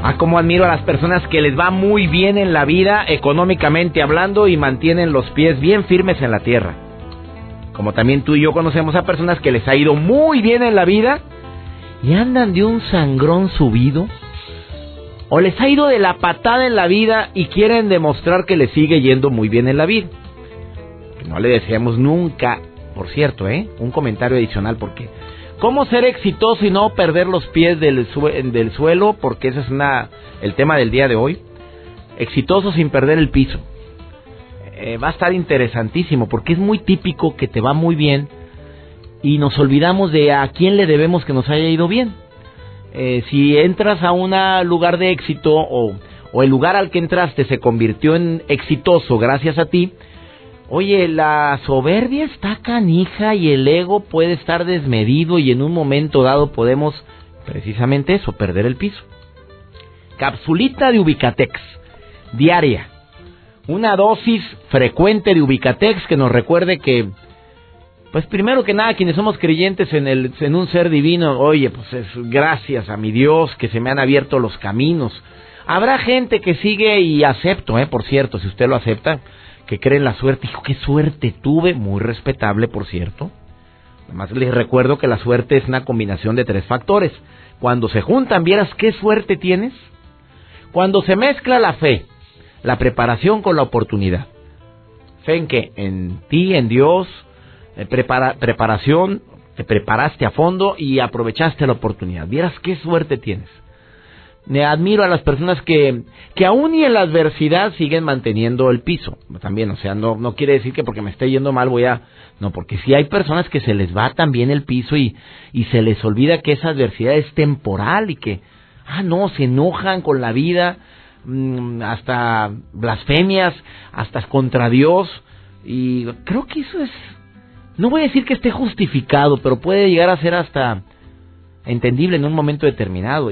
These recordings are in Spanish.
Ah, cómo admiro a las personas que les va muy bien en la vida, económicamente hablando, y mantienen los pies bien firmes en la tierra. Como también tú y yo conocemos a personas que les ha ido muy bien en la vida y andan de un sangrón subido. O les ha ido de la patada en la vida y quieren demostrar que les sigue yendo muy bien en la vida. No le deseamos nunca, por cierto, ¿eh? Un comentario adicional porque ¿Cómo ser exitoso y no perder los pies del, del suelo? Porque ese es una, el tema del día de hoy. Exitoso sin perder el piso. Eh, va a estar interesantísimo porque es muy típico que te va muy bien y nos olvidamos de a quién le debemos que nos haya ido bien. Eh, si entras a un lugar de éxito o, o el lugar al que entraste se convirtió en exitoso gracias a ti, Oye, la soberbia está canija y el ego puede estar desmedido y en un momento dado podemos, precisamente eso, perder el piso. Capsulita de Ubicatex, diaria. Una dosis frecuente de Ubicatex que nos recuerde que, pues primero que nada, quienes somos creyentes en, el, en un ser divino, oye, pues es gracias a mi Dios que se me han abierto los caminos. Habrá gente que sigue y acepto, eh, por cierto, si usted lo acepta, que creen la suerte. Dijo, qué suerte tuve, muy respetable, por cierto. Además les recuerdo que la suerte es una combinación de tres factores. Cuando se juntan, vieras qué suerte tienes. Cuando se mezcla la fe, la preparación con la oportunidad. Fe en que en ti, en Dios, eh, preparación, te preparaste a fondo y aprovechaste la oportunidad. Vieras qué suerte tienes. Me admiro a las personas que, que aún y en la adversidad siguen manteniendo el piso. También, o sea, no, no quiere decir que porque me esté yendo mal voy a... No, porque si hay personas que se les va también el piso y, y se les olvida que esa adversidad es temporal y que, ah, no, se enojan con la vida, mm, hasta blasfemias, hasta contra Dios. Y creo que eso es... No voy a decir que esté justificado, pero puede llegar a ser hasta entendible en un momento determinado.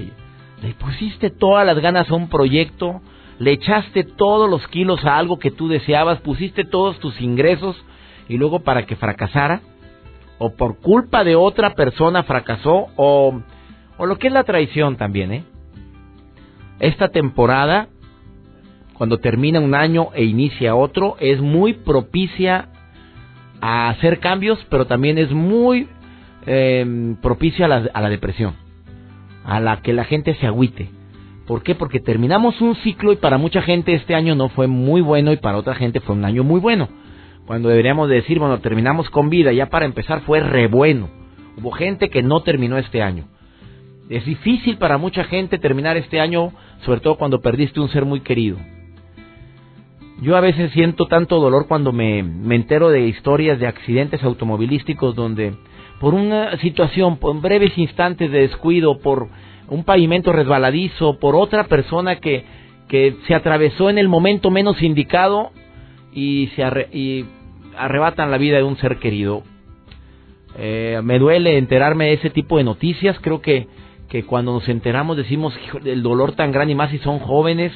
Le pusiste todas las ganas a un proyecto, le echaste todos los kilos a algo que tú deseabas, pusiste todos tus ingresos y luego para que fracasara, o por culpa de otra persona fracasó, o, o lo que es la traición también, ¿eh? Esta temporada, cuando termina un año e inicia otro, es muy propicia a hacer cambios, pero también es muy eh, propicia a la, a la depresión a la que la gente se agüite. ¿Por qué? Porque terminamos un ciclo y para mucha gente este año no fue muy bueno y para otra gente fue un año muy bueno. Cuando deberíamos decir, bueno, terminamos con vida, ya para empezar fue re bueno. Hubo gente que no terminó este año. Es difícil para mucha gente terminar este año, sobre todo cuando perdiste un ser muy querido. Yo a veces siento tanto dolor cuando me, me entero de historias de accidentes automovilísticos donde por una situación, por breves instantes de descuido, por un pavimento resbaladizo, por otra persona que, que se atravesó en el momento menos indicado y se y arrebatan la vida de un ser querido. Eh, me duele enterarme de ese tipo de noticias. Creo que, que cuando nos enteramos decimos el dolor tan grande y más si son jóvenes.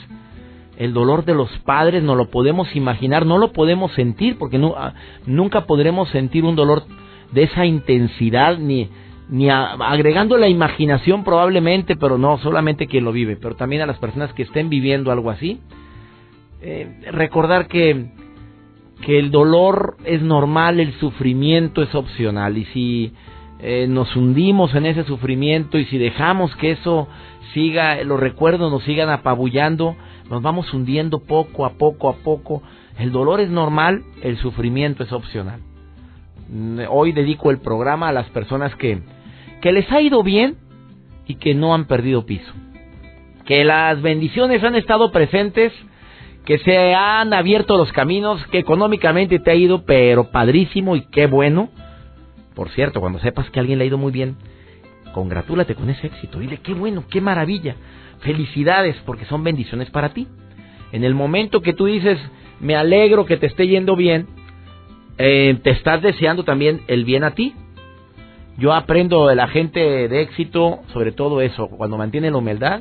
El dolor de los padres no lo podemos imaginar, no lo podemos sentir porque ah, nunca podremos sentir un dolor de esa intensidad ni ni agregando la imaginación probablemente, pero no solamente quien lo vive, pero también a las personas que estén viviendo algo así. Eh, recordar que, que el dolor es normal, el sufrimiento es opcional y si eh, nos hundimos en ese sufrimiento y si dejamos que eso siga, los recuerdos nos sigan apabullando, nos vamos hundiendo poco a poco a poco. El dolor es normal, el sufrimiento es opcional. Hoy dedico el programa a las personas que, que les ha ido bien y que no han perdido piso. Que las bendiciones han estado presentes, que se han abierto los caminos, que económicamente te ha ido, pero padrísimo y qué bueno. Por cierto, cuando sepas que alguien le ha ido muy bien, congratúlate con ese éxito. Dile, qué bueno, qué maravilla. Felicidades porque son bendiciones para ti. En el momento que tú dices, me alegro que te esté yendo bien, eh, te estás deseando también el bien a ti. Yo aprendo de la gente de éxito, sobre todo eso, cuando mantienen la humildad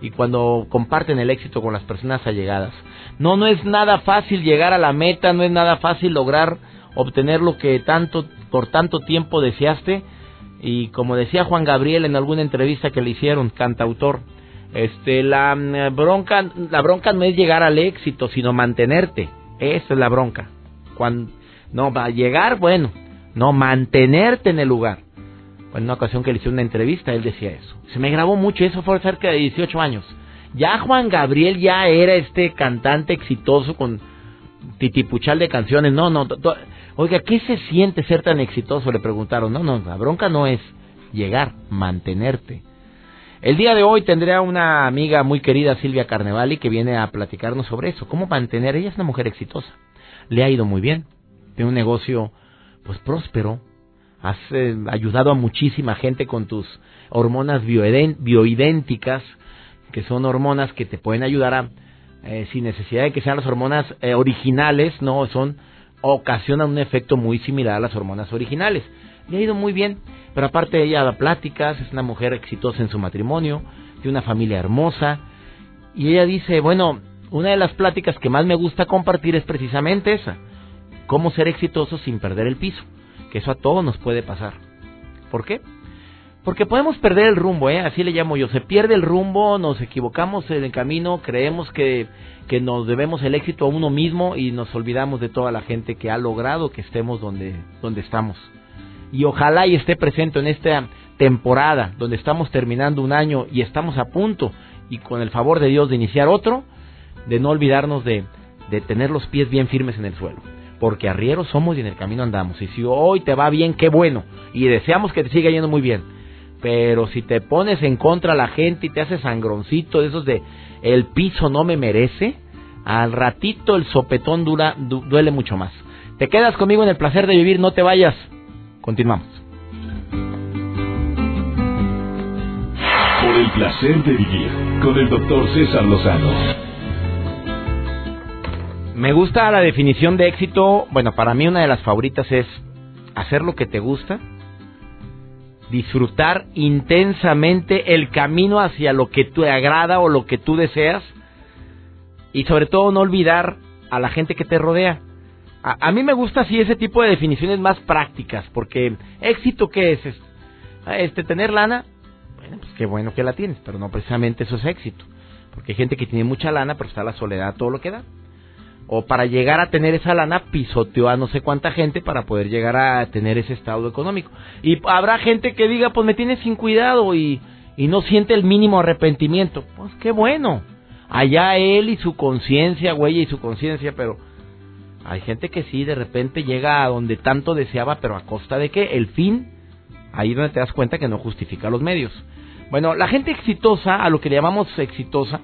y cuando comparten el éxito con las personas allegadas. No, no es nada fácil llegar a la meta, no es nada fácil lograr obtener lo que tanto por tanto tiempo deseaste y como decía Juan Gabriel en alguna entrevista que le hicieron, cantautor, este la mm, bronca la bronca no es llegar al éxito, sino mantenerte. Esa es la bronca. Cuando no va a llegar, bueno, no mantenerte en el lugar. En una ocasión que le hice una entrevista, él decía eso. Se me grabó mucho, eso fue cerca de 18 años. Ya Juan Gabriel ya era este cantante exitoso con titipuchal de canciones. No, no, oiga, ¿qué se siente ser tan exitoso? Le preguntaron. No, no, la bronca no es llegar, mantenerte. El día de hoy tendré a una amiga muy querida, Silvia Carnevali, que viene a platicarnos sobre eso. ¿Cómo mantener? Ella es una mujer exitosa. Le ha ido muy bien. Tiene un negocio, pues, próspero. Has eh, ayudado a muchísima gente con tus hormonas bioidénticas, que son hormonas que te pueden ayudar a, eh, sin necesidad de que sean las hormonas eh, originales, no, son, ocasionan un efecto muy similar a las hormonas originales. Le ha ido muy bien, pero aparte ella da pláticas, es una mujer exitosa en su matrimonio, tiene una familia hermosa, y ella dice, bueno, una de las pláticas que más me gusta compartir es precisamente esa, cómo ser exitoso sin perder el piso, que eso a todos nos puede pasar. ¿Por qué? Porque podemos perder el rumbo, ¿eh? así le llamo yo. Se pierde el rumbo, nos equivocamos en el camino, creemos que, que nos debemos el éxito a uno mismo y nos olvidamos de toda la gente que ha logrado que estemos donde, donde estamos. Y ojalá y esté presente en esta temporada donde estamos terminando un año y estamos a punto y con el favor de Dios de iniciar otro, de no olvidarnos de, de tener los pies bien firmes en el suelo. Porque arrieros somos y en el camino andamos. Y si hoy te va bien, qué bueno. Y deseamos que te siga yendo muy bien pero si te pones en contra a la gente y te haces sangroncito de esos de el piso no me merece, al ratito el sopetón dura, duele mucho más. Te quedas conmigo en el placer de vivir, no te vayas. Continuamos. Por el placer de vivir con el doctor César Lozano. Me gusta la definición de éxito. Bueno, para mí una de las favoritas es hacer lo que te gusta disfrutar intensamente el camino hacia lo que te agrada o lo que tú deseas y sobre todo no olvidar a la gente que te rodea. A, mí me gusta así ese tipo de definiciones más prácticas, porque éxito qué es? Este tener lana, bueno, pues qué bueno que la tienes, pero no precisamente eso es éxito, porque hay gente que tiene mucha lana, pero está la soledad todo lo que da o para llegar a tener esa lana pisoteó a no sé cuánta gente para poder llegar a tener ese estado económico. Y habrá gente que diga, pues me tiene sin cuidado y, y no siente el mínimo arrepentimiento. Pues qué bueno. Allá él y su conciencia, güey, y su conciencia, pero hay gente que sí, de repente llega a donde tanto deseaba, pero a costa de qué? El fin, ahí donde te das cuenta que no justifica los medios. Bueno, la gente exitosa, a lo que le llamamos exitosa,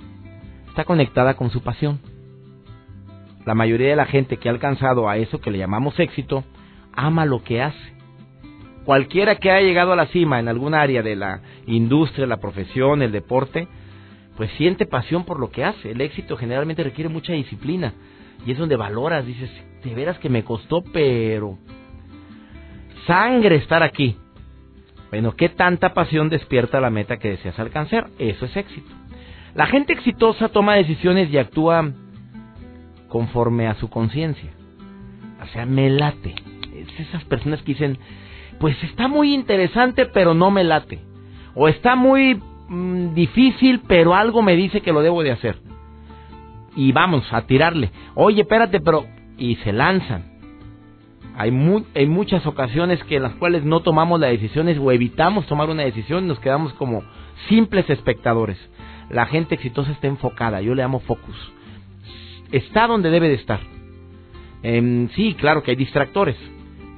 está conectada con su pasión la mayoría de la gente que ha alcanzado a eso que le llamamos éxito, ama lo que hace. Cualquiera que haya llegado a la cima en algún área de la industria, la profesión, el deporte, pues siente pasión por lo que hace. El éxito generalmente requiere mucha disciplina y es donde valoras, dices, de veras que me costó, pero sangre estar aquí. Bueno, ¿qué tanta pasión despierta la meta que deseas alcanzar? Eso es éxito. La gente exitosa toma decisiones y actúa conforme a su conciencia. O sea, me late. Es esas personas que dicen, pues está muy interesante, pero no me late. O está muy mm, difícil, pero algo me dice que lo debo de hacer. Y vamos a tirarle. Oye, espérate, pero... Y se lanzan. Hay, hay muchas ocasiones que en las cuales no tomamos las decisiones o evitamos tomar una decisión nos quedamos como simples espectadores. La gente exitosa está enfocada, yo le llamo focus está donde debe de estar. Em, sí, claro que hay distractores.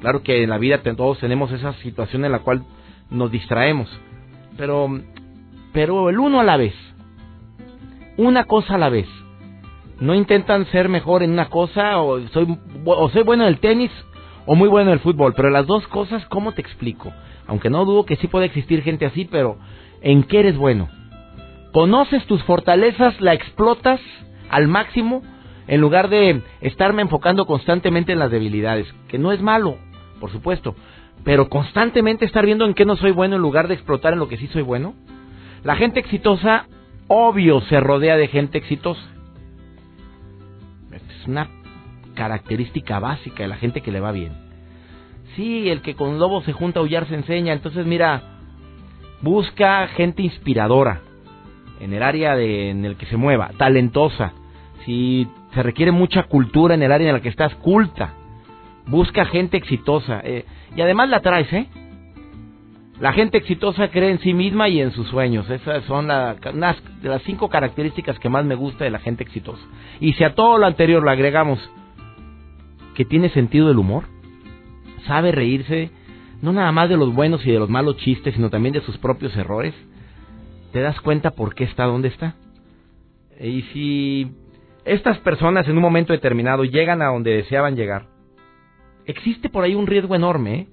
Claro que en la vida todos tenemos esa situación en la cual nos distraemos. Pero, pero el uno a la vez. Una cosa a la vez. No intentan ser mejor en una cosa o soy, o soy bueno en el tenis o muy bueno en el fútbol, pero las dos cosas, ¿cómo te explico? Aunque no dudo que sí puede existir gente así, pero ¿en qué eres bueno? ¿Conoces tus fortalezas, la explotas al máximo en lugar de estarme enfocando constantemente en las debilidades? Que no es malo, por supuesto, pero constantemente estar viendo en qué no soy bueno en lugar de explotar en lo que sí soy bueno. La gente exitosa, obvio, se rodea de gente exitosa. Es una característica básica de la gente que le va bien. Sí, el que con lobo se junta a aullar se enseña. Entonces, mira, busca gente inspiradora en el área de, en el que se mueva, talentosa. Si se requiere mucha cultura en el área en la que estás, culta. Busca gente exitosa. Eh, y además la traes, ¿eh? La gente exitosa cree en sí misma y en sus sueños. Esas son las cinco características que más me gusta de la gente exitosa. Y si a todo lo anterior le agregamos que tiene sentido del humor, sabe reírse no nada más de los buenos y de los malos chistes, sino también de sus propios errores, te das cuenta por qué está donde está. Y si estas personas en un momento determinado llegan a donde deseaban llegar, existe por ahí un riesgo enorme ¿eh?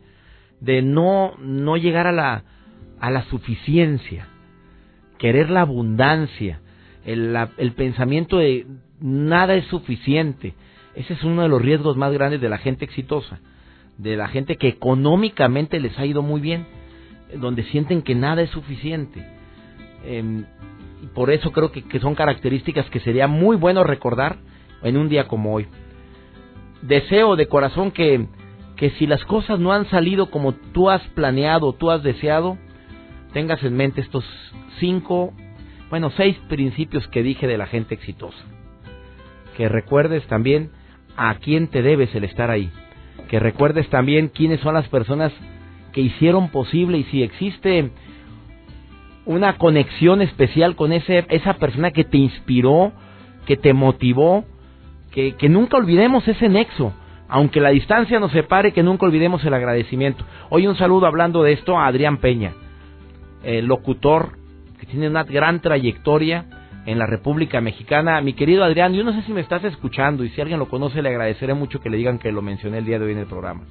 de no, no llegar a la, a la suficiencia, querer la abundancia, el, el pensamiento de nada es suficiente. Ese es uno de los riesgos más grandes de la gente exitosa, de la gente que económicamente les ha ido muy bien, donde sienten que nada es suficiente. Eh, y por eso creo que, que son características que sería muy bueno recordar en un día como hoy. Deseo de corazón que, que si las cosas no han salido como tú has planeado, tú has deseado, tengas en mente estos cinco, bueno, seis principios que dije de la gente exitosa. Que recuerdes también a quién te debes el estar ahí. Que recuerdes también quiénes son las personas que hicieron posible y si existe una conexión especial con ese, esa persona que te inspiró, que te motivó, que, que nunca olvidemos ese nexo. Aunque la distancia nos separe, que nunca olvidemos el agradecimiento. Hoy un saludo hablando de esto a Adrián Peña, el locutor que tiene una gran trayectoria en la República Mexicana. Mi querido Adrián, yo no sé si me estás escuchando y si alguien lo conoce le agradeceré mucho que le digan que lo mencioné el día de hoy en el programa.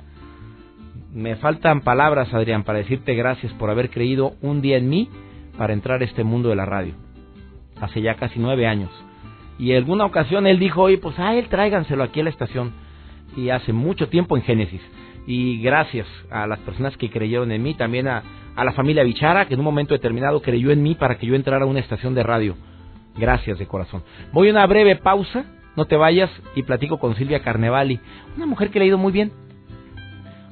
Me faltan palabras, Adrián, para decirte gracias por haber creído un día en mí para entrar a este mundo de la radio. Hace ya casi nueve años. Y en alguna ocasión él dijo, oye, pues a él tráiganselo aquí a la estación. Y hace mucho tiempo en Génesis. Y gracias a las personas que creyeron en mí, también a, a la familia Bichara, que en un momento determinado creyó en mí para que yo entrara a una estación de radio. Gracias de corazón. Voy a una breve pausa, no te vayas, y platico con Silvia Carnevali, una mujer que le ha ido muy bien.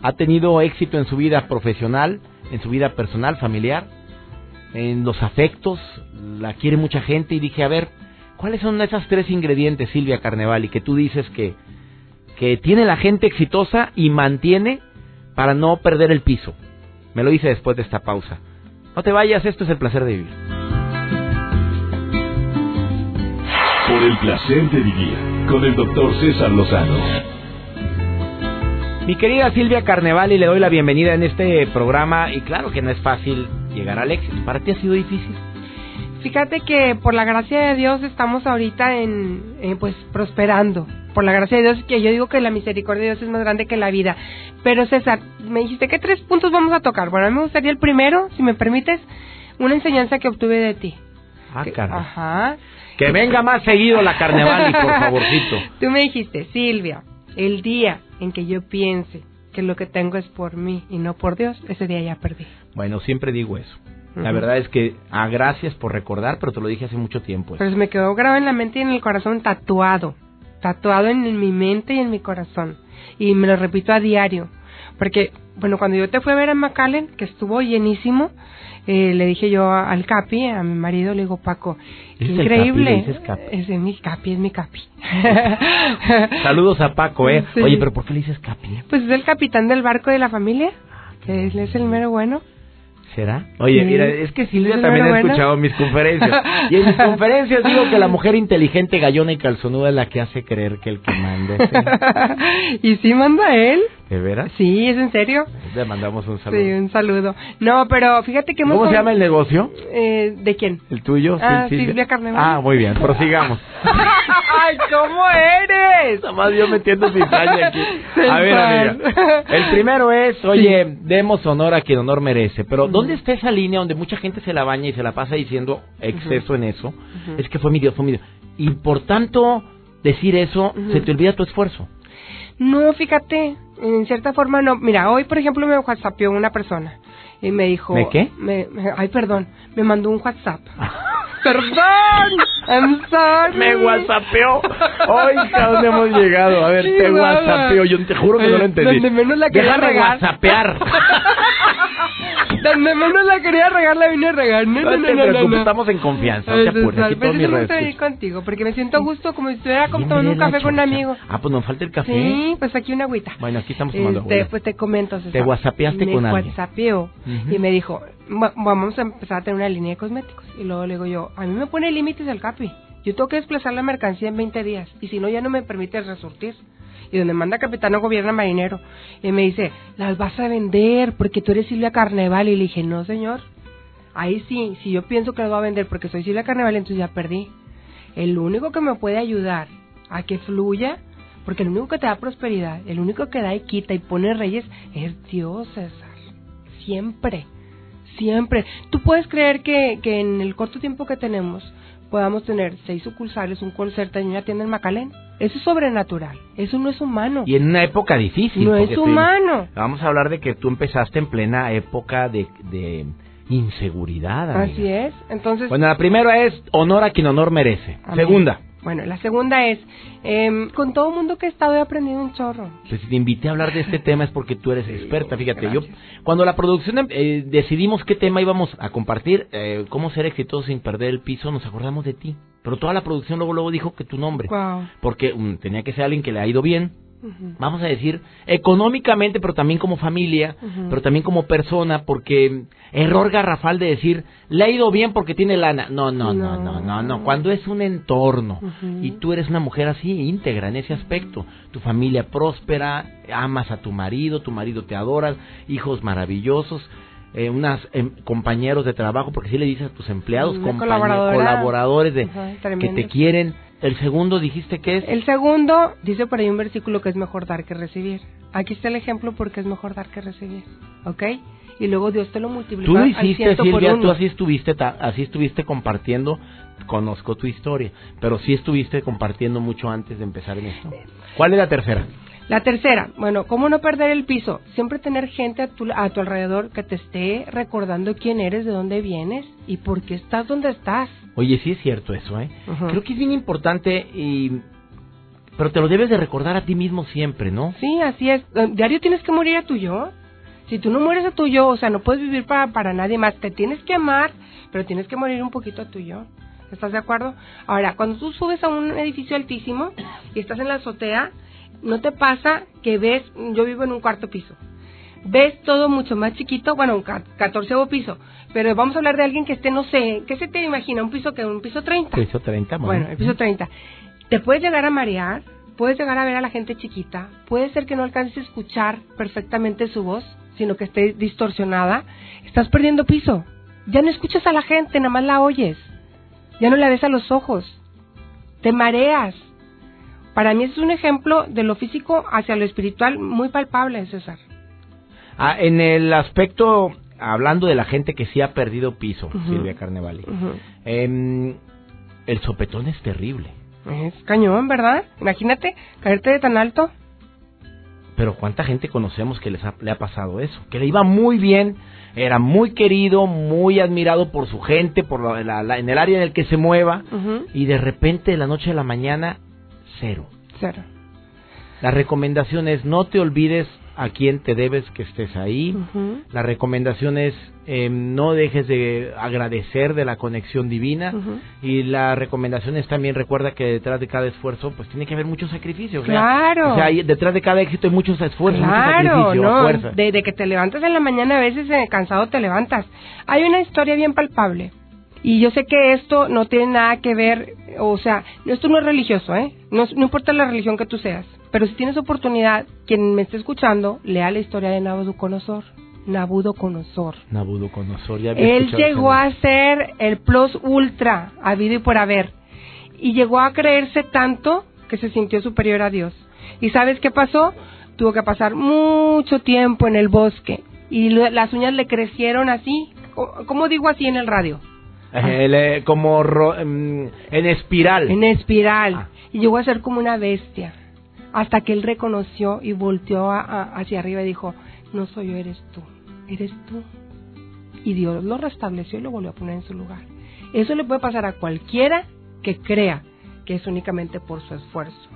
Ha tenido éxito en su vida profesional, en su vida personal, familiar, en los afectos, la quiere mucha gente y dije, a ver, ¿cuáles son esas tres ingredientes, Silvia Carnevali, que tú dices que, que tiene la gente exitosa y mantiene para no perder el piso? Me lo dice después de esta pausa. No te vayas, esto es el placer de vivir. Por el placer de vivir con el doctor César Lozano. Mi querida Silvia Carnevali, le doy la bienvenida en este programa y claro que no es fácil llegar al éxito. ¿Para ti ha sido difícil? Fíjate que por la gracia de Dios estamos ahorita en, eh, pues prosperando. Por la gracia de Dios, que yo digo que la misericordia de Dios es más grande que la vida. Pero César, me dijiste que tres puntos vamos a tocar. Bueno, a mí me gustaría el primero, si me permites, una enseñanza que obtuve de ti. Ah, Que-. Ajá. Que venga más seguido la Carnevali, por favorcito. Tú me dijiste, Silvia, el día en que yo piense que lo que tengo es por mí y no por Dios, ese día ya perdí. Bueno, siempre digo eso. La verdad es que, ah, gracias por recordar, pero te lo dije hace mucho tiempo. eso. Pero se me quedó grabado en la mente y en el corazón tatuado. Tatuado en mi mente y en mi corazón. Y me lo repito a diario. Porque, bueno, cuando yo te fui a ver a McAllen, que estuvo llenísimo, eh, le dije yo al Capi, a mi marido, le digo, Paco, qué ¿Dices el increíble. Capi, Capi? Es mi Capi, es mi Capi. Saludos a Paco, ¿eh? Sí. Oye, pero ¿por qué le dices Capi? Pues es el capitán del barco de la familia, que él es el mero bueno. ¿Será? Oye, Sí. mira, es que Silvia ¿Es también ha escuchado mis conferencias. Y en mis conferencias digo que la mujer inteligente, gallona y calzonuda es la que hace creer que el que manda es él. ¿Y sí manda él? ¿De veras? Sí, es en serio. Le mandamos un saludo. Sí, un saludo. No, pero fíjate que hemos... ¿Cómo se llama el negocio? Eh, ¿De quién? ¿El tuyo? Ah, Sil- Silvia Carnevali. Ah, muy bien, prosigamos. ¡Ay, cómo eres! Nada más yo metiendo cizaña aquí. A ver, amiga. El primero es, oye, demos honor a quien honor merece. Pero, ¿dónde está esa línea donde mucha gente se la baña y se la pasa diciendo exceso en eso? Es que fue mi Dios, fue mi Dios. Y por tanto, decir eso, se te olvida tu esfuerzo. No, fíjate, en cierta forma no. Mira, hoy, por ejemplo, me whatsappió una persona y me dijo... ¿Me qué? Me, me- ay, perdón, me mandó un WhatsApp. ¡Perdón! I'm sorry. Me whatsappeó. Oiga, ¿dónde hemos llegado? A ver, Sí, te whatsappeó. Yo te juro que no lo Eh, entendí. donde menos la quería Déjame regar. whatsappear. Donde menos la quería regar, la vine a regar. No, no, No no, no, no, no. estamos en confianza. No Ay, te apures. Aquí me venir redes. contigo, porque me siento a gusto como si estuviera tomando un café con un amigo. Ah, pues nos falta el café. Sí, pues aquí una agüita. Bueno, aquí estamos tomando Este, agua. pues te comento. Te whatsappeaste me con alguien. Ujú. y me dijo, "Va- vamos a empezar a tener una línea de cosméticos. Y luego le digo yo, a mí me pone límites el CAPI. Yo tengo que desplazar la mercancía en 20 días y si no ya no me permite resurtir. Y donde manda capitano gobierna marinero. Y me dice, las vas a vender porque tú eres Silvia Carneval. Y le dije, no señor. Ahí sí, si yo pienso que las voy a vender porque soy Silvia Carneval, entonces ya perdí. El único que me puede ayudar a que fluya, porque el único que te da prosperidad, el único que da y quita y pone reyes es Dios, César. Siempre, siempre. Tú puedes creer que, que en el corto tiempo que tenemos podamos tener seis sucursales, un call center y una tienda en Macalén. Eso es sobrenatural, eso no es humano. Y en una época difícil. No es te- humano. Vamos a hablar de que tú empezaste en plena época de, de inseguridad. amiga. Así es. Entonces, Bueno, la primera es honor a quien honor merece. Amén. Segunda, Bueno, la segunda es, em, con todo mundo que he estado he aprendido un chorro. pues si te invité a hablar de este tema es porque tú eres experta. Fíjate, yo cuando la producción eh, decidimos qué tema íbamos a compartir, eh, cómo ser exitoso sin perder el piso, nos acordamos de ti. Pero toda la producción luego luego dijo que tu nombre, Wow. porque mm, tenía que ser alguien que le ha ido bien, vamos a decir, económicamente, pero también como familia, pero también como persona, porque error garrafal de decir, le ha ido bien porque tiene lana. No, no, no, no, no, no. Cuando es un entorno y tú eres una mujer así, íntegra en ese aspecto, tu familia próspera, amas a tu marido, tu marido te adora, hijos maravillosos. Eh, unas em, compañeros de trabajo, porque si le dices a tus empleados, colaboradores de, que te quieren. El segundo dijiste que es El segundo, dice por ahí un versículo que es mejor dar que recibir. Aquí está el ejemplo porque es mejor dar que recibir. ¿Ok? Y luego Dios te lo multiplica Tú lo hiciste, Silvia, tú así estuviste, ta- así estuviste compartiendo, conozco tu historia, pero sí estuviste compartiendo mucho antes de empezar en esto. ¿Cuál es la tercera? La tercera, bueno, ¿cómo no perder el piso? Siempre tener gente a tu, a tu alrededor que te esté recordando quién eres, de dónde vienes y por qué estás donde estás. Oye, sí es cierto eso, ¿eh? Creo que es bien importante y... Pero te lo debes de recordar a ti mismo siempre, ¿no? Sí, así es. Eh, Diario tienes que morir a tu yo. Si tú no mueres a tu yo, o sea, no puedes vivir para, para nadie más. Te tienes que amar, pero tienes que morir un poquito a tu yo. ¿Estás de acuerdo? Ahora, cuando tú subes a un edificio altísimo y estás en la azotea, no te pasa que ves, yo vivo en un cuarto piso, ves todo mucho más chiquito, bueno, un ca- catorceavo piso, pero vamos a hablar de alguien que esté, no sé, ¿qué se te imagina? ¿Un piso que ¿Un piso 30? Piso 30, Bueno, el piso 30. Te puedes llegar a marear, puedes llegar a ver a la gente chiquita, puede ser que no alcances a escuchar perfectamente su voz, sino que esté distorsionada. Estás perdiendo piso. Ya no escuchas a la gente, nada más la oyes. Ya no la ves a los ojos. Te mareas. Para mí es un ejemplo de lo físico hacia lo espiritual muy palpable, César. Ah, en el aspecto, hablando de la gente que sí ha perdido piso. Silvia Carnevali, em, el sopetón es terrible. Es cañón, ¿verdad? Imagínate caerte de tan alto. Pero cuánta gente conocemos que les ha- le ha pasado eso, que le iba muy bien, era muy querido, muy admirado por su gente, por la- la- la- en el área en el que se mueva, y de repente de la noche a la mañana, cero. Cero. La recomendación es no te olvides a quién te debes que estés ahí. Ujú. La recomendación es eh, no dejes de agradecer de la conexión divina. Y la recomendación es también recuerda que detrás de cada esfuerzo pues tiene que haber muchos sacrificios. o sea, Claro. O sea, hay- detrás de cada éxito hay muchos esfuerzos, mucho Claro, sacrificio, no, fuerza. de, de que te levantas en la mañana a veces eh, cansado te levantas. Hay una historia bien palpable y yo sé que esto no tiene nada que ver, o sea, esto no es religioso, ¿eh? No, no importa la religión que tú seas, pero si tienes oportunidad, quien me esté escuchando, lea la historia de Nabucodonosor. Nabucodonosor. Nabucodonosor, ya había Él llegó a ser el plus ultra, habido y por haber. y llegó a creerse tanto que se sintió superior a Dios. ¿Y sabes qué pasó? Tuvo que pasar mucho tiempo en el bosque y las uñas le crecieron así, ¿cómo digo así en el radio? Eh, como em, en espiral. En espiral. Ah. Y llegó a ser como una bestia. Hasta que él reconoció y volteó hacia arriba y dijo, no soy yo, eres tú, eres tú. Y Dios lo restableció y lo volvió a poner en su lugar. Eso le puede pasar a cualquiera que crea que es únicamente por su esfuerzo.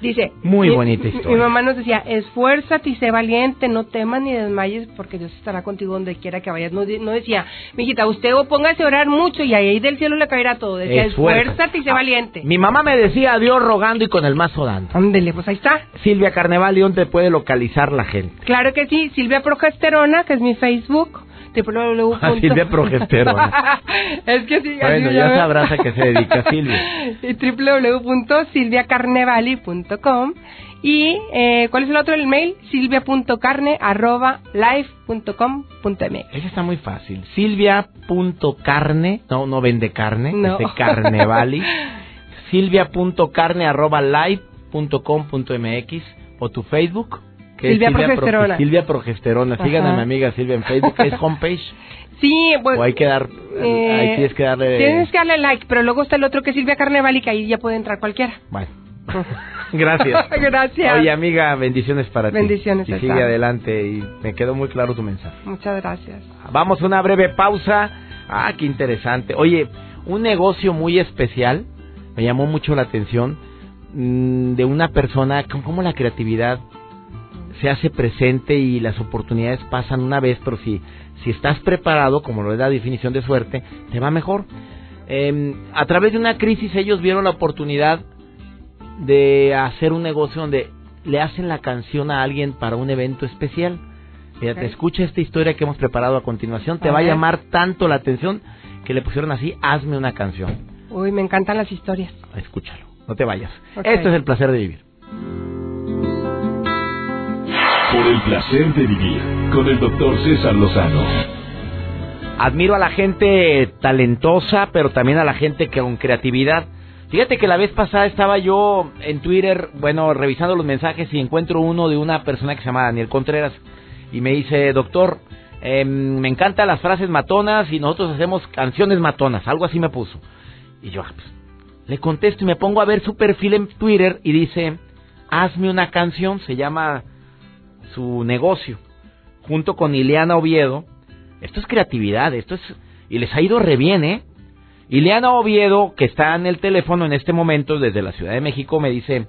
Dice, muy bonita historia. Mi mamá nos decía, esfuérzate y sé valiente, no temas ni desmayes porque Dios estará contigo donde quiera que vayas. No, no decía, mijita, usted póngase a orar mucho y ahí del cielo le caerá todo. Decía, esfuérzate y sé ah, valiente. Mi mamá me decía, Dios rogando y con el mazo dando. Ándele, pues ahí está. Silvia Carneval, ¿y dónde puede localizar la gente? Claro que sí, Silvia Progesterona, que es mi Facebook www. Ah, Silvia Progesterona. es que sí. Bueno, ya sabrás a qué se dedica Silvia. y www.silviacarnevali.com y eh, ¿cuál es el otro? El mail silvia.carne arroba live.com.mx. Ese está muy fácil. Silvia.carne, no, no vende carne, no. es carnevali. silvia.carne arroba live.com.mx o tu Facebook Silvia, Progesterona. Silvia Progesterona. Sigan a mi amiga Silvia en Facebook. ¿Es homepage? Sí, pues. O hay que dar. Eh, ahí tienes que darle. Tienes que darle like, pero luego está el otro que es Silvia Carneval y que ahí ya puede entrar cualquiera. Bueno. Gracias. Gracias. Oye, amiga, bendiciones para ti. Bendiciones. Y sigue adelante y me quedó muy claro tu mensaje. Muchas gracias. Vamos a una breve pausa. Ah, qué interesante. Oye, un negocio muy especial me llamó mucho la atención mm, de una persona, como la creatividad se hace presente y las oportunidades pasan una vez, pero si, si estás preparado, como lo es la definición de suerte, te va mejor. Em, a través de una crisis ellos vieron la oportunidad de hacer un negocio donde le hacen la canción a alguien para un evento especial. Fíjate, escucha esta historia que hemos preparado a continuación, te va a llamar tanto la atención que le pusieron así, hazme una canción. Uy, me encantan las historias. Escúchalo, no te vayas. Esto es el placer de vivir. Por el placer de vivir con el doctor César Lozano. Admiro a la gente talentosa, pero también a la gente con creatividad. Fíjate que la vez pasada estaba yo en Twitter, bueno, revisando los mensajes y encuentro uno de una persona que se llama Daniel Contreras y me dice, doctor, em, me encantan las frases matonas y nosotros hacemos canciones matonas, algo así me puso. Y yo, ah, pues, le contesto y me pongo a ver su perfil en Twitter y dice, hazme una canción, se llama su negocio, junto con Ileana Oviedo. Esto es creatividad, esto es... Y les ha ido re bien, ¿eh? Ileana Oviedo, que está en el teléfono en este momento desde la Ciudad de México, me dice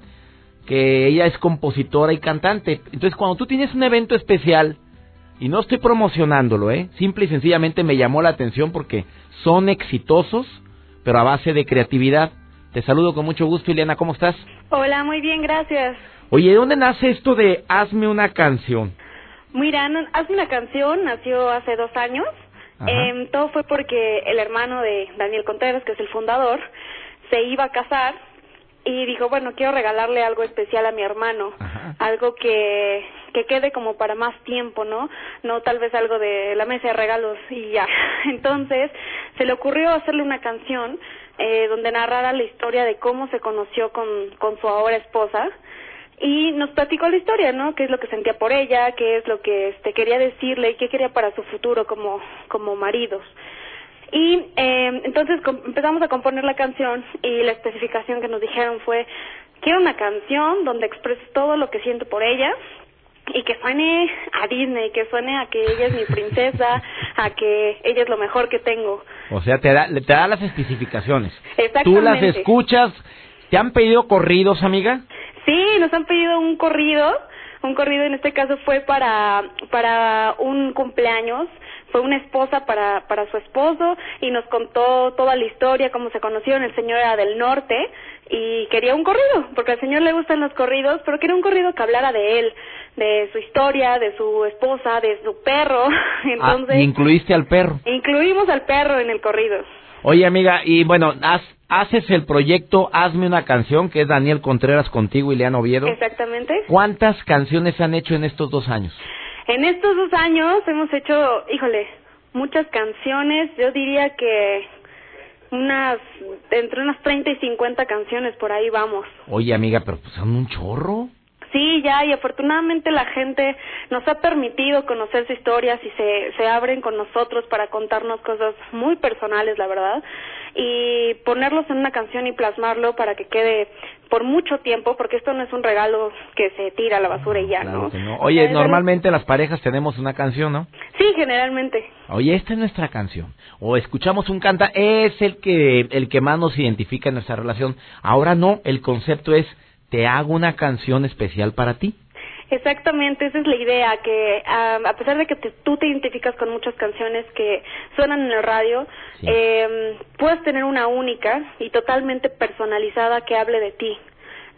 que ella es compositora y cantante. Entonces, cuando tú tienes un evento especial, y no estoy promocionándolo, ¿eh? Simple y sencillamente me llamó la atención porque son exitosos, pero a base de creatividad. Te saludo con mucho gusto, Ileana, ¿cómo estás? Hola, muy bien, gracias. Oye, ¿de dónde nace esto de hazme una canción? Mira, hazme una canción nació hace dos años. Eh, todo fue porque el hermano de Daniel Contreras, que es el fundador, se iba a casar y dijo, bueno, quiero regalarle algo especial a mi hermano, algo que, que quede como para más tiempo, ¿no? No tal vez algo de la mesa de regalos y ya. Entonces, se le ocurrió hacerle una canción eh, donde narrara la historia de cómo se conoció con, con su ahora esposa y nos platicó la historia, ¿no? Qué es lo que sentía por ella, qué es lo que este, quería decirle y qué quería para su futuro como, como maridos. Y eh, entonces empezamos a componer la canción y la especificación que nos dijeron fue, quiero una canción donde expreses todo lo que siento por ella y que suene a Disney, que suene a que ella es mi princesa, a que ella es lo mejor que tengo. O sea, te da, te da las especificaciones. Exactamente. Tú las escuchas. ¿Te han pedido corridos, amiga? Sí, nos han pedido un corrido. Un corrido en este caso fue para, para un cumpleaños fue una esposa para, para su esposo y nos contó toda la historia, cómo se conocieron, el señor era del norte y quería un corrido, porque al señor le gustan los corridos, pero quería un corrido que hablara de él, de su historia, de su esposa, de su perro. Ah, Entonces, incluiste al perro. Incluimos al perro en el corrido. Oye, amiga, y bueno, haces el proyecto Hazme una canción, que es Daniel Contreras contigo y Leán Oviedo. Exactamente. ¿Cuántas canciones han hecho en estos dos años? En estos dos años hemos hecho, híjole, muchas canciones. Yo diría que unas entre unas 30 y 50 canciones por ahí vamos. Oye, amiga, pero pues son un chorro. Sí, ya, y afortunadamente la gente nos ha permitido conocer sus historias y se, se abren con nosotros para contarnos cosas muy personales, la verdad, y ponerlos en una canción y plasmarlo para que quede por mucho tiempo, porque esto no es un regalo que se tira a la basura y ya, Claro ¿no? Oye, normalmente las parejas tenemos una canción, ¿no? Sí, generalmente. Oye, esta es nuestra canción. O escuchamos un canta, es el que el que más nos identifica en nuestra relación. Ahora no, el concepto es te hago una canción especial para ti. Exactamente, esa es la idea, que a pesar de que te- tú te identificas con muchas canciones que suenan en el radio, Sí. eh, puedes tener una única y totalmente personalizada que hable de ti,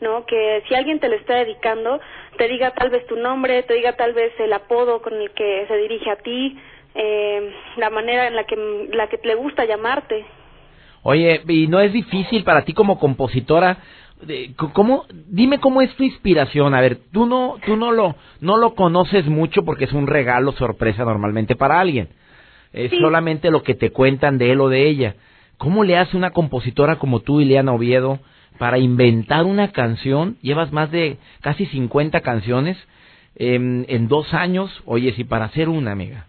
¿no? Que si alguien te la está dedicando, te diga tal vez tu nombre, te diga tal vez el apodo con el que se dirige a ti, eh, la manera en la que, la que le gusta llamarte. Oye, y no es difícil para ti como compositora, ¿cómo? Dime cómo es tu inspiración. A ver, tú no, tú no lo, no lo conoces mucho porque es un regalo sorpresa normalmente para alguien. Es Sí. solamente lo que te cuentan de él o de ella. ¿Cómo le hace una compositora como tú, Ileana Oviedo, para inventar una canción? Llevas más de casi 50 canciones em, en dos años. Oye, si para hacer una, amiga.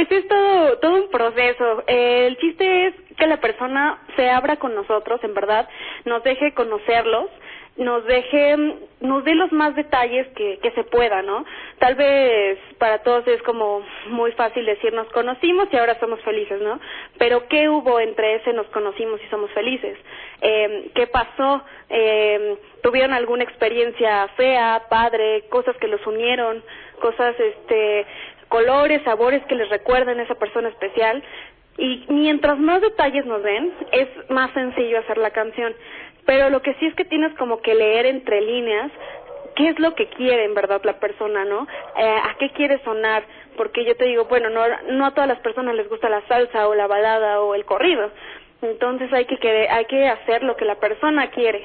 Pues es todo, todo un proceso. Eh, el chiste es que la persona se abra con nosotros, en verdad, nos deje conocerlos, nos deje, nos dé los más detalles que, que se pueda, ¿no? Tal vez para todos es como muy fácil decir nos conocimos y ahora somos felices, ¿no? Pero ¿qué hubo entre ese nos conocimos y somos felices? Eh, ¿Qué pasó? Eh, ¿Tuvieron alguna experiencia fea, padre, cosas que los unieron, cosas, este, colores, sabores que les recuerden a esa persona especial. Y mientras más detalles nos den, es más sencillo hacer la canción. Pero lo que sí es que tienes como que leer entre líneas qué es lo que quiere en verdad la persona, ¿no? Eh, ¿A qué quiere sonar? Porque yo te digo, bueno, no, no a todas las personas les gusta la salsa o la balada o el corrido. Entonces hay que, hay que hacer lo que la persona quiere.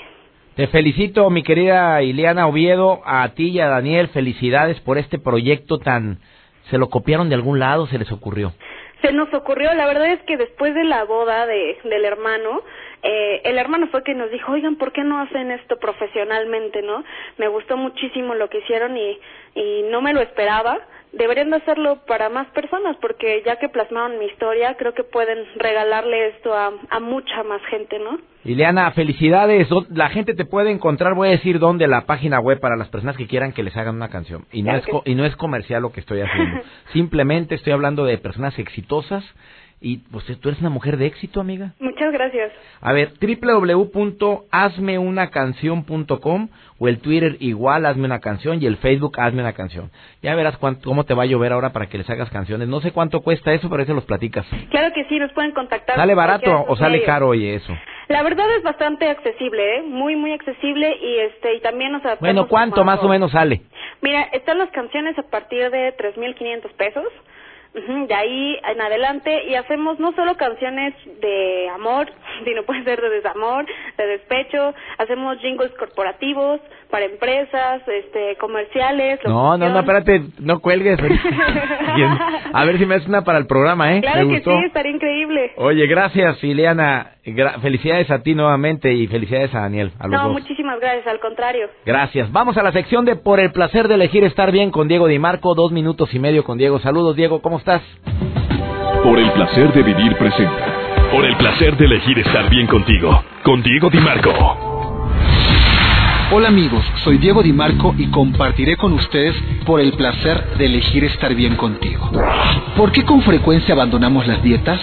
Te felicito, mi querida Ileana Oviedo, a ti y a Daniel, felicidades por este proyecto tan... ¿Se lo copiaron de algún lado? ¿Se les ocurrió? Se nos ocurrió, la verdad es que después de la boda de, del hermano, eh, el hermano fue que nos dijo, oigan, ¿por qué no hacen esto profesionalmente, no? Me gustó muchísimo lo que hicieron y, y no me lo esperaba. Deberían de hacerlo para más personas porque ya que plasmaron mi historia, creo que pueden regalarle esto a, a mucha más gente, ¿no? Ileana, felicidades. ¿Dó- La gente te puede encontrar, voy a decir dónde, la página web para las personas que quieran que les hagan una canción. Y no, Claro es, que y no es comercial lo que estoy haciendo. Simplemente estoy hablando de personas exitosas y pues tú eres una mujer de éxito, amiga. Muchas gracias. A ver, www.hazmeunacanción.com o el Twitter igual, hazme una canción y el Facebook, hazme una canción. Ya verás cuánto, cómo te va a llover ahora para que les hagas canciones. No sé cuánto cuesta eso, pero eso los platicas. Claro que sí, nos pueden contactar. ¿Sale barato o sale caro, oye, eso? La verdad es bastante accesible, ¿eh? Muy, muy accesible y este y también nos adaptamos Bueno, ¿cuánto más o menos sale? Mira, están las canciones a partir de 3.500 pesos. De ahí en adelante y hacemos no solo canciones de amor, sino puede ser de desamor, de despecho, hacemos jingles corporativos para empresas, este comerciales. No, no, no, espérate, no cuelgues. A ver si me haces una para el programa, ¿eh? Claro que gustó. sí, estaría increíble. Oye, gracias, Ileana. Gra- felicidades a ti nuevamente y felicidades a Daniel, a los No, dos. muchísimas gracias, al contrario. Gracias. Vamos a la sección de Por el placer de elegir estar bien con Diego Di Marco. Dos minutos y medio con Diego. Saludos, Diego. ¿Cómo estás? Por el placer de vivir presenta. Por el placer de elegir estar bien contigo. Con Diego Di Marco. Hola amigos, soy Diego Di Marco y compartiré con ustedes por el placer de elegir estar bien contigo. ¿Por qué con frecuencia abandonamos las dietas?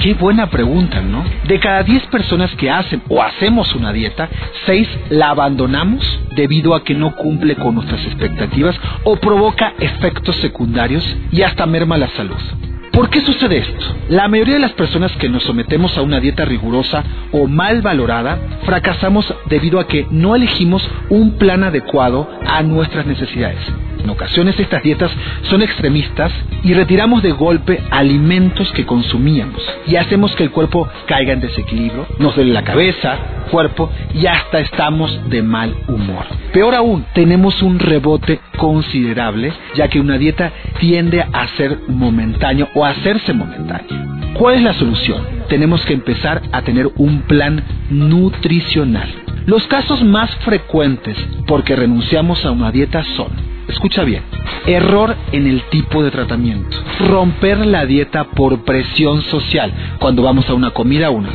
Qué buena pregunta, ¿no? De cada 10 personas que hacen o hacemos una dieta, 6 la abandonamos debido a que no cumple con nuestras expectativas o provoca efectos secundarios y hasta merma la salud. ¿Por qué sucede esto? La mayoría de las personas que nos sometemos a una dieta rigurosa o mal valorada fracasamos debido a que no elegimos un plan adecuado a nuestras necesidades. En ocasiones estas dietas son extremistas y retiramos de golpe alimentos que consumíamos y hacemos que el cuerpo caiga en desequilibrio, nos duele la cabeza, cuerpo y hasta estamos de mal humor. Peor aún, tenemos un rebote considerable ya que una dieta tiende a ser momentáneo o a hacerse momentáneo. ¿Cuál es la solución? Tenemos que empezar a tener un plan nutricional. Los casos más frecuentes porque renunciamos a una dieta son Escucha bien. Error en el tipo de tratamiento. Romper la dieta por presión social cuando vamos a una comida o una.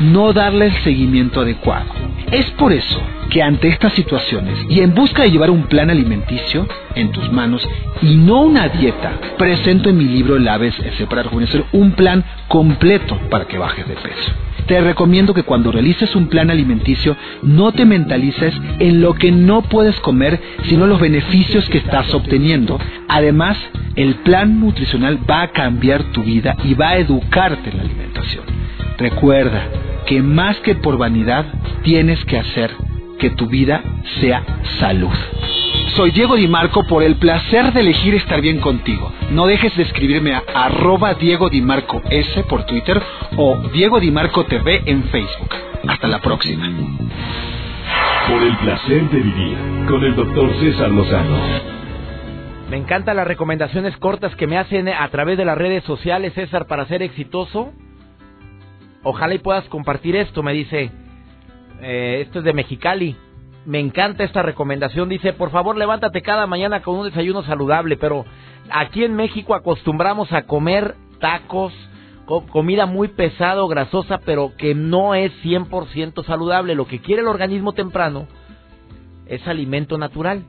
No darle el seguimiento adecuado. Es por eso ante estas situaciones y en busca de llevar un plan alimenticio en tus manos y no una dieta, presento en mi libro La S para rejuvenecer un plan completo para que bajes de peso. Te recomiendo que cuando realices un plan alimenticio no te mentalices en lo que no puedes comer, sino los beneficios que estás obteniendo. Además, el plan nutricional va a cambiar tu vida y va a educarte en la alimentación. Recuerda que más que por vanidad, tienes que hacer que tu vida sea salud. Soy Diego Di Marco por el placer de elegir estar bien contigo. No dejes de escribirme a arroba Diego Di Marco S por Twitter o Diego Di Marco TV en Facebook. Hasta la próxima. Por el placer de vivir con el doctor César Lozano. Me encantan las recomendaciones cortas que me hacen a través de las redes sociales, César, para ser exitoso. Ojalá y puedas compartir esto, me dice. Eh, esto es de Mexicali me encanta esta recomendación. Dice, por favor, levántate cada mañana con un desayuno saludable, pero aquí en México acostumbramos a comer tacos, comida muy pesado, grasosa, pero que no es 100% saludable. Lo que quiere el organismo temprano es alimento natural,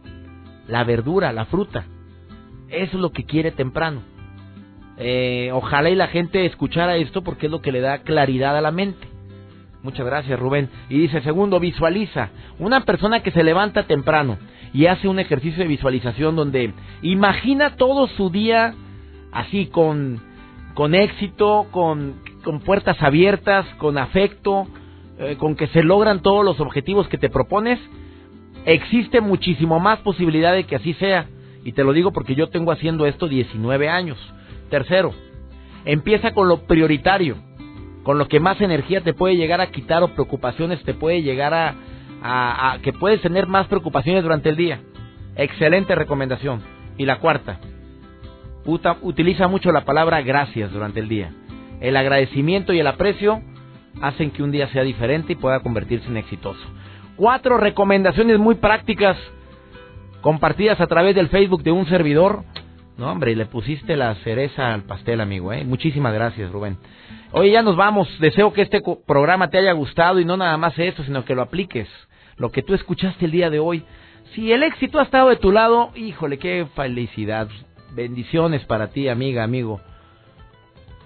la verdura, la fruta. Eso es lo que quiere temprano. Eh, ojalá y la gente escuchara esto porque es lo que le da claridad a la mente. Muchas gracias, Rubén. Y dice, segundo, visualiza. Una persona que se levanta temprano y hace un ejercicio de visualización donde imagina todo su día así, con, con éxito, con, con puertas abiertas, con afecto, eh, con que se logran todos los objetivos que te propones, existe muchísimo más posibilidad de que así sea. Y te lo digo porque yo tengo haciendo esto 19 años. Tercero, empieza con lo prioritario con lo que más energía te puede llegar a quitar o preocupaciones te puede llegar a, que puedes tener más preocupaciones durante el día. Excelente recomendación. Y la cuarta, utiliza mucho la palabra gracias durante el día. El agradecimiento y el aprecio hacen que un día sea diferente y pueda convertirse en exitoso. Cuatro recomendaciones muy prácticas compartidas a través del Facebook de un servidor. No, hombre, le pusiste la cereza al pastel, amigo. ¿eh? Muchísimas gracias, Rubén. Oye, ya nos vamos. Deseo que este programa te haya gustado y no nada más eso, sino que lo apliques. Lo que tú escuchaste el día de hoy. Si el éxito ha estado de tu lado, híjole, qué felicidad. Bendiciones para ti, amiga, amigo.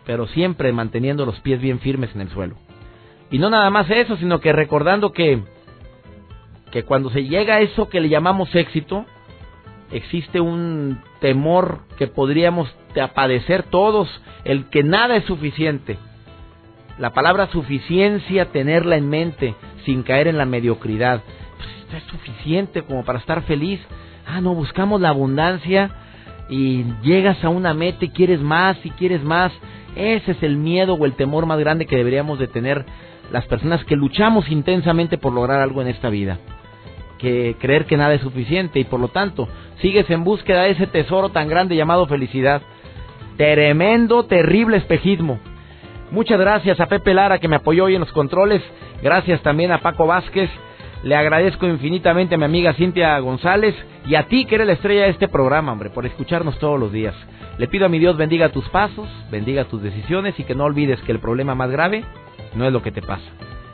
Pero siempre manteniendo los pies bien firmes en el suelo. Y no nada más eso, sino que recordando que, que cuando se llega a eso que le llamamos éxito, existe un temor que podríamos padecer todos, el que nada es suficiente la palabra suficiencia, tenerla en mente sin caer en la mediocridad. Pues es suficiente como para estar feliz. Ah, no, buscamos la abundancia y llegas a una meta y quieres más y quieres más. Ese es el miedo o el temor más grande que deberíamos de tener las personas que luchamos intensamente por lograr algo en esta vida. Que creer que nada es suficiente y por lo tanto sigues en búsqueda de ese tesoro tan grande llamado felicidad. Tremendo, terrible espejismo Muchas gracias a Pepe Lara que me apoyó hoy en los controles. Gracias también a Paco Vázquez. Le agradezco infinitamente a mi amiga Cintia González y a ti que eres la estrella de este programa, hombre, por escucharnos todos los días. Le pido a mi Dios bendiga tus pasos, bendiga tus decisiones y que no olvides que el problema más grave no es lo que te pasa,